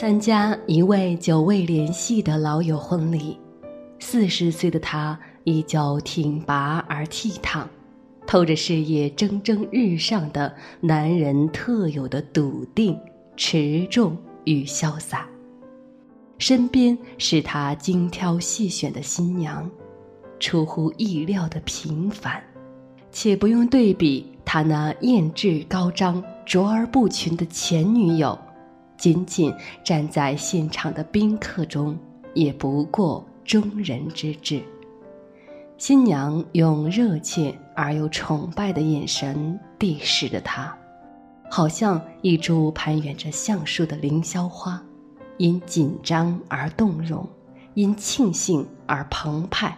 参加一位久未联系的老友婚礼，四十岁的他依旧挺拔而倜傥，透着事业蒸蒸日上的男人特有的笃定、持重与潇洒。身边是他精挑细选的新娘，出乎意料的平凡，且不用对比他那艳质高张、卓而不群的前女友。仅仅站在现场的宾客中，也不过中人之志。新娘用热切而又崇拜的眼神递视着他，好像一株攀援着橡树的凌霄花，因紧张而动容，因庆幸而澎湃，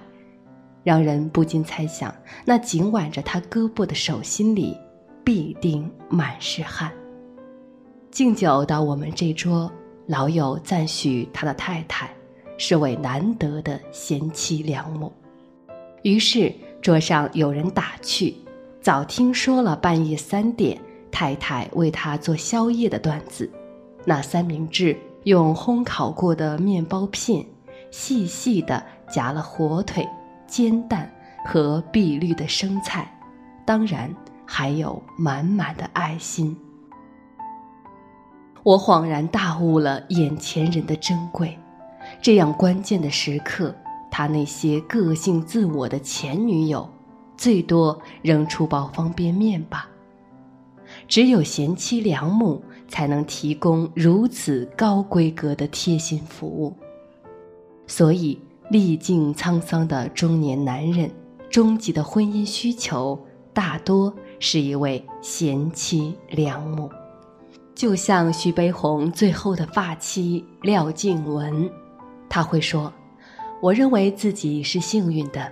让人不禁猜想，那紧挽着他胳膊的手心里，必定满是汗。敬酒到我们这桌，老友赞许他的太太是位难得的贤妻良母。于是桌上有人打趣，早听说了半夜三点太太为他做宵夜的段子。那三明治用烘烤过的面包片，细细的夹了火腿、煎蛋和碧绿的生菜，当然还有满满的爱心。我恍然大悟了眼前人的珍贵，这样关键的时刻，他那些个性自我的前女友，最多扔出包方便面吧。只有贤妻良母才能提供如此高规格的贴心服务。所以，历尽沧桑的中年男人，终极的婚姻需求，大多是一位贤妻良母。就像徐悲鸿最后的发妻廖静文，他会说：“我认为自己是幸运的，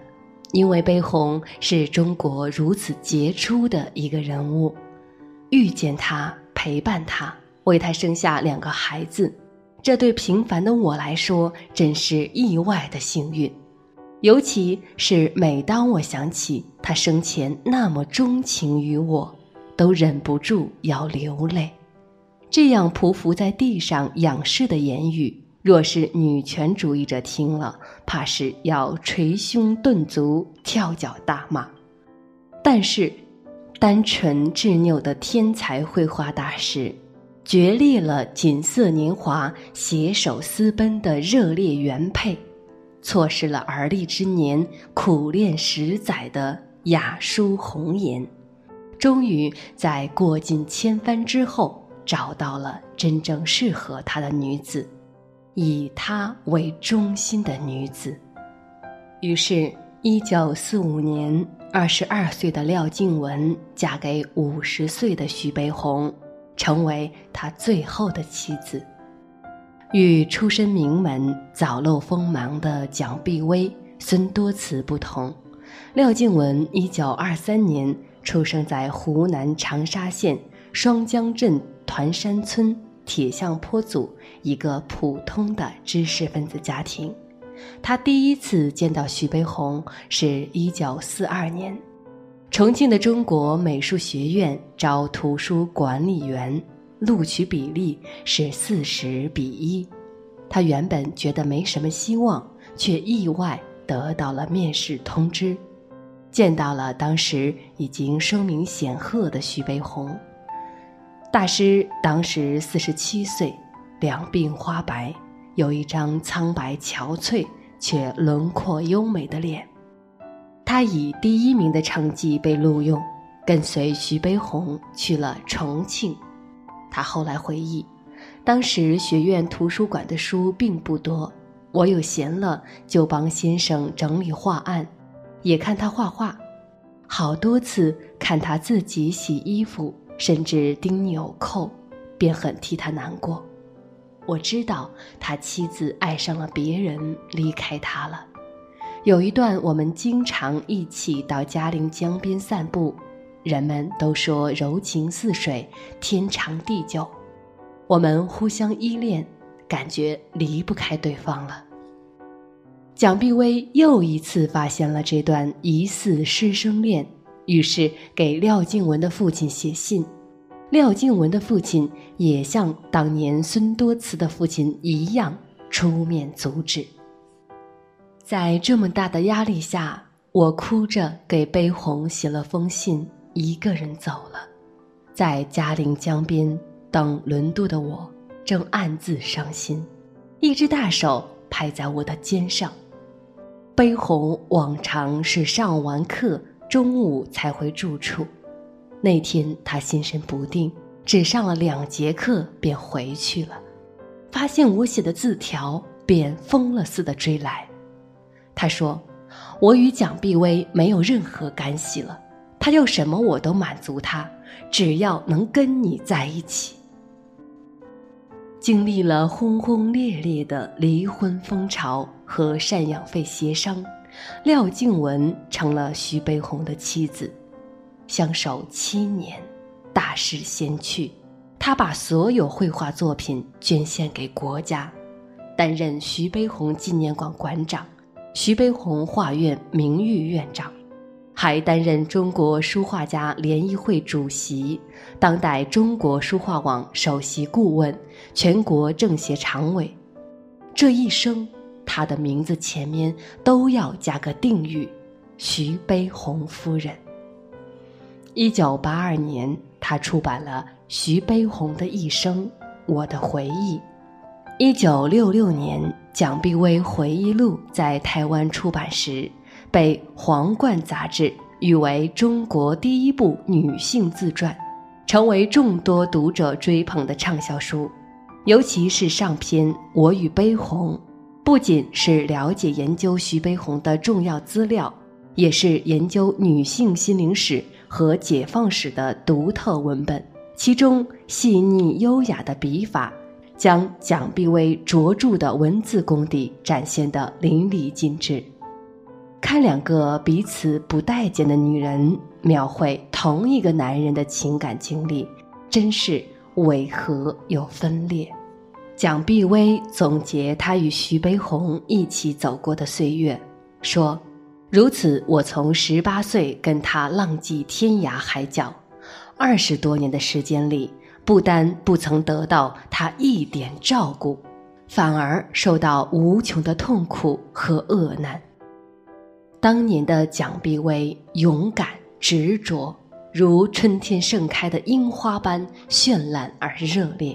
因为悲鸿是中国如此杰出的一个人物，遇见他，陪伴他，为他生下两个孩子，这对平凡的我来说真是意外的幸运。尤其是每当我想起他生前那么钟情于我，都忍不住要流泪。”这样匍匐在地上仰视的言语，若是女权主义者听了，怕是要捶胸顿足、跳脚大骂。但是，单纯执拗的天才绘画大师，决裂了锦瑟年华携手私奔的热烈原配，错失了而立之年苦练十载的雅书红颜，终于在过尽千帆之后。找到了真正适合他的女子，以他为中心的女子。于是，一九四五年，二十二岁的廖静文嫁给五十岁的徐悲鸿，成为他最后的妻子。与出身名门、早露锋芒的蒋碧薇、孙多慈不同，廖静文一九二三年出生在湖南长沙县双江镇。团山村铁巷坡组一个普通的知识分子家庭，他第一次见到徐悲鸿是一九四二年，重庆的中国美术学院招图书管理员，录取比例是四十比一，他原本觉得没什么希望，却意外得到了面试通知，见到了当时已经声名显赫的徐悲鸿。大师当时四十七岁，两鬓花白，有一张苍白憔悴却轮廓优美的脸。他以第一名的成绩被录用，跟随徐悲鸿去了重庆。他后来回忆，当时学院图书馆的书并不多，我有闲了就帮先生整理画案，也看他画画，好多次看他自己洗衣服。甚至钉纽扣，便很替他难过。我知道他妻子爱上了别人，离开他了。有一段，我们经常一起到嘉陵江边散步，人们都说柔情似水，天长地久。我们互相依恋，感觉离不开对方了。蒋碧薇又一次发现了这段疑似师生恋。于是给廖静文的父亲写信，廖静文的父亲也像当年孙多慈的父亲一样出面阻止。在这么大的压力下，我哭着给悲鸿写了封信，一个人走了。在嘉陵江边等轮渡的我，正暗自伤心，一只大手拍在我的肩上。悲鸿往常是上完课，中午才回住处。那天他心神不定，只上了两节课便回去了。发现我写的字条，便疯了似的追来。他说：“我与蒋碧薇没有任何干系了，他要什么我都满足他，只要能跟你在一起。”经历了轰轰烈烈的离婚风潮和赡养费协商，廖静文成了徐悲鸿的妻子。相守七年，大势先去，他把所有绘画作品捐献给国家，担任徐悲鸿纪念馆馆长、徐悲鸿画院名誉院长，还担任中国书画家联谊会主席、当代中国书画网首席顾问、全国政协常委。这一生，他的名字前面都要加个定语：徐悲鸿夫人。一九八二年，他出版了徐悲鸿的一生《我的回忆》。一九六六年，《蒋碧薇回忆录》在台湾出版时，被《皇冠》杂志誉为中国第一部女性自传，成为众多读者追捧的畅销书。尤其是上篇《我与悲鸿》，不仅是了解研究徐悲鸿的重要资料，也是研究女性心灵史。和解放史的独特文本，其中细腻优雅的笔法，将蒋碧薇卓著的文字功底展现得淋漓尽致。看两个彼此不待见的女人描绘同一个男人的情感经历，真是违和又分裂。蒋碧薇总结她与徐悲鸿一起走过的岁月，说。如此，我从十八岁跟他浪迹天涯海角，二十多年的时间里，不单不曾得到他一点照顾，反而受到无穷的痛苦和恶难。当年的蒋碧薇勇敢执着，如春天盛开的樱花般绚烂而热烈，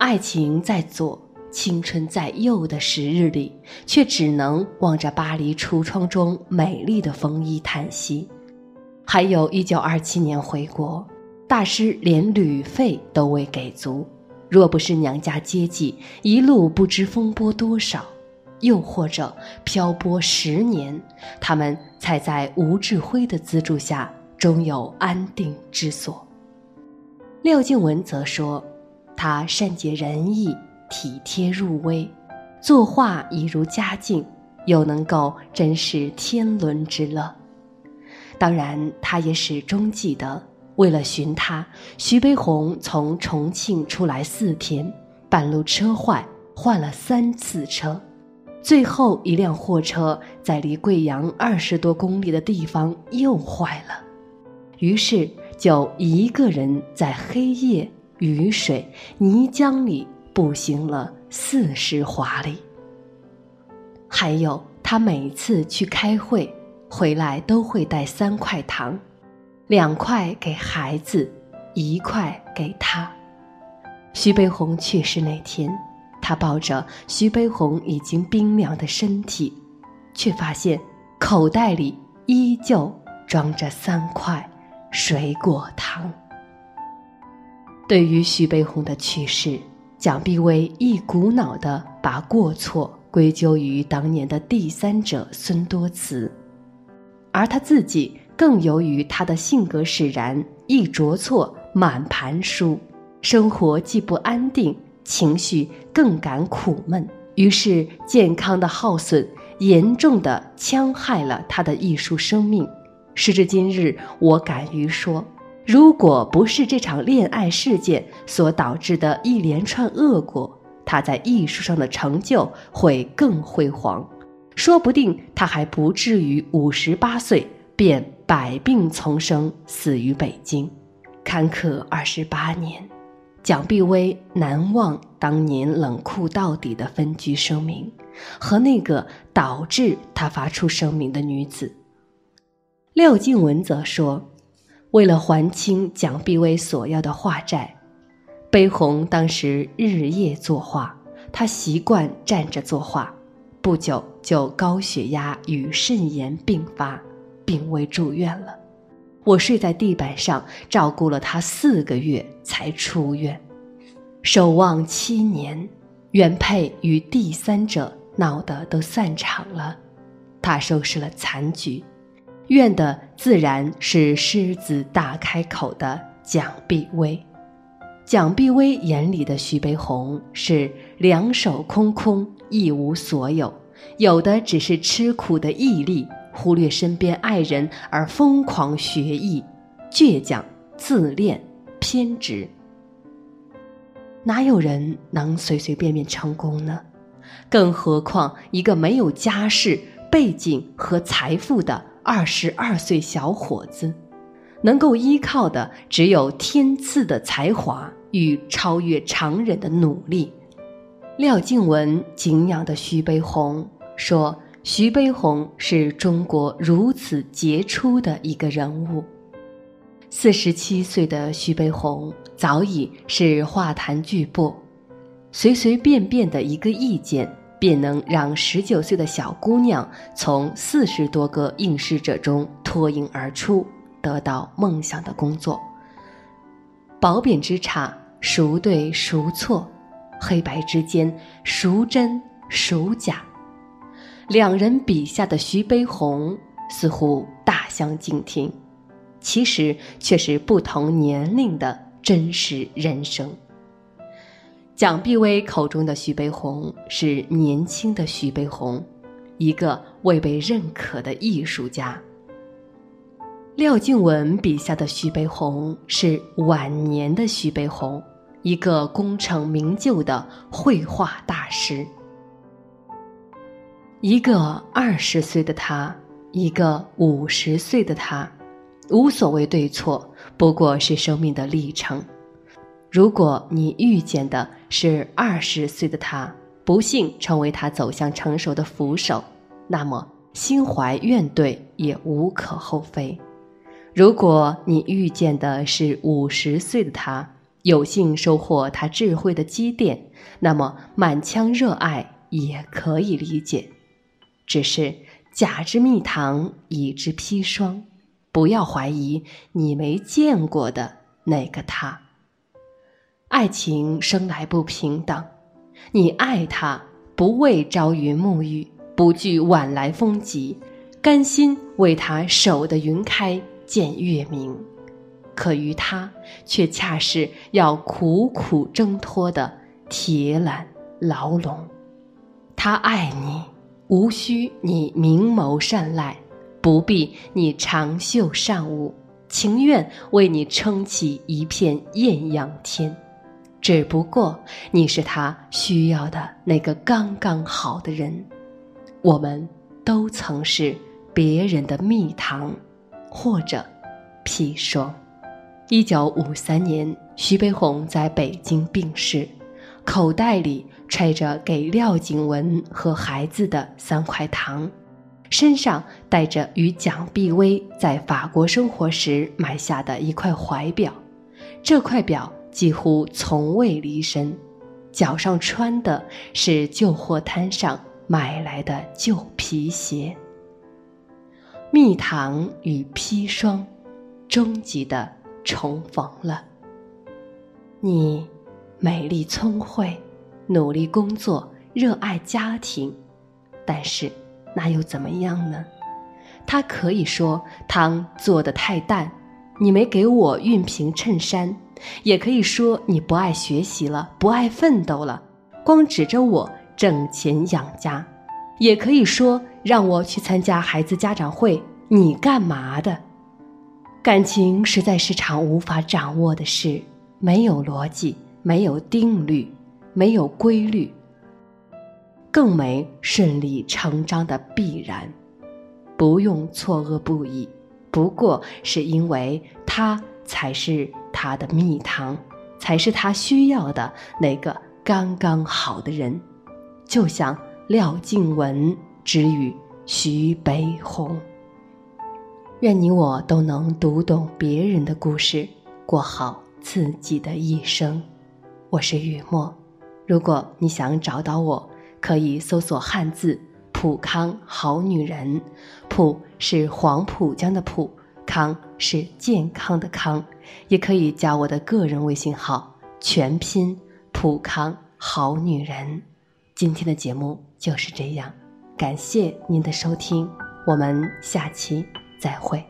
爱情在左。青春在右的时日里，却只能望着巴黎橱窗中美丽的风衣叹息。还有一九二七年回国，大师连旅费都未给足。若不是娘家接济，一路不知风波多少，又或者漂泊十年，他们才在吴志辉的资助下，终有安定之所。廖静文则说，他善解人意。体贴入微，作画已如佳境，又能够真是天伦之乐。当然，他也始终记得，为了寻他，徐悲鸿从重庆出来四天，半路车坏，换了三次车，最后一辆货车在离贵阳二十多公里的地方又坏了，于是就一个人在黑夜、雨水、泥浆里。步行了四十华里。还有，他每次去开会回来都会带三块糖，两块给孩子，一块给他。徐悲鸿去世那天，他抱着徐悲鸿已经冰凉的身体，却发现口袋里依旧装着三块水果糖。对于徐悲鸿的去世。蒋碧薇一股脑地把过错归咎于当年的第三者孙多慈，而他自己更由于他的性格使然，一着错满盘输，生活既不安定，情绪更感苦闷，于是健康的耗损严重的戕害了他的艺术生命。时至今日，我敢于说。如果不是这场恋爱事件所导致的一连串恶果，他在艺术上的成就会更辉煌，说不定他还不至于五十八岁便百病丛生死于北京。坎坷二十八年，蒋碧薇难忘当年冷酷到底的分居声明，和那个导致他发出声明的女子。廖静文则说，为了还清蒋碧薇所要的画债，悲鸿当时日夜作画，他习惯站着作画，不久就高血压与肾炎并发，病危住院了。我睡在地板上照顾了他四个月才出院，守望七年，原配与第三者闹得都散场了，他收拾了残局，怨的自然是狮子大开口的蒋碧薇。蒋碧薇眼里的徐悲鸿是两手空空一无所有，有的只是吃苦的毅力。忽略身边爱人而疯狂学艺，倔强、自恋、偏执，哪有人能随随便便成功呢？更何况一个没有家世背景和财富的二十二岁小伙子，能够依靠的只有天赐的才华与超越常人的努力。廖静文敬仰的徐悲鸿说。徐悲鸿是中国如此杰出的一个人物。四十七岁的徐悲鸿早已是画坛巨擘，随随便便的一个意见，便能让十九岁的小姑娘从四十多个应试者中脱颖而出，得到梦想的工作。褒贬之差，孰对孰错？黑白之间，孰真孰假？两人笔下的徐悲鸿似乎大相径庭，其实却是不同年龄的真实人生。蒋碧薇口中的徐悲鸿是年轻的徐悲鸿，一个未被认可的艺术家。廖静文笔下的徐悲鸿是晚年的徐悲鸿，一个功成名就的绘画大师。一个二十岁的他，一个五十岁的他，无所谓对错，不过是生命的历程。如果你遇见的是二十岁的他，不幸成为他走向成熟的扶手，那么心怀怨怼也无可厚非。如果你遇见的是五十岁的他，有幸收获他智慧的积淀，那么满腔热爱也可以理解。只是假之蜜糖，乙之砒霜，不要怀疑你没见过的那个他。爱情生来不平等，你爱他不为朝云暮雨，不惧晚来风急，甘心为他守得云开见月明，可于他却恰是要苦苦挣脱的铁缆牢笼。他爱你。无需你明眸善睐，不必你长袖善舞，情愿为你撑起一片艳阳天。只不过你是他需要的那个刚刚好的人。我们都曾是别人的蜜糖，或者砒霜。一九五三年，徐悲鸿在北京病逝，口袋里。揣着给廖景文和孩子的三块糖，身上带着与蒋碧薇在法国生活时买下的一块怀表，这块表几乎从未离身，脚上穿的是旧货摊上买来的旧皮鞋。蜜糖与砒霜，终极的重逢了。你，美丽聪慧。努力工作，热爱家庭，但是那又怎么样呢？他可以说汤做的太淡，你没给我熨平衬衫；也可以说你不爱学习了，不爱奋斗了，光指着我挣钱养家；也可以说让我去参加孩子家长会，你干嘛的？感情实在是场无法掌握的事，没有逻辑，没有定律。没有规律，更没顺理成章的必然，不用错愕不已。不过是因为他才是他的蜜糖，才是他需要的那个刚刚好的人。就像廖静文之语徐悲鸿。愿你我都能读懂别人的故事，过好自己的一生。我是雨墨，如果你想找到我，可以搜索汉字“普康好女人”，普是黄浦江的浦，康是健康的康，也可以加我的个人微信号，全拼“普康好女人”。今天的节目就是这样，感谢您的收听，我们下期再会。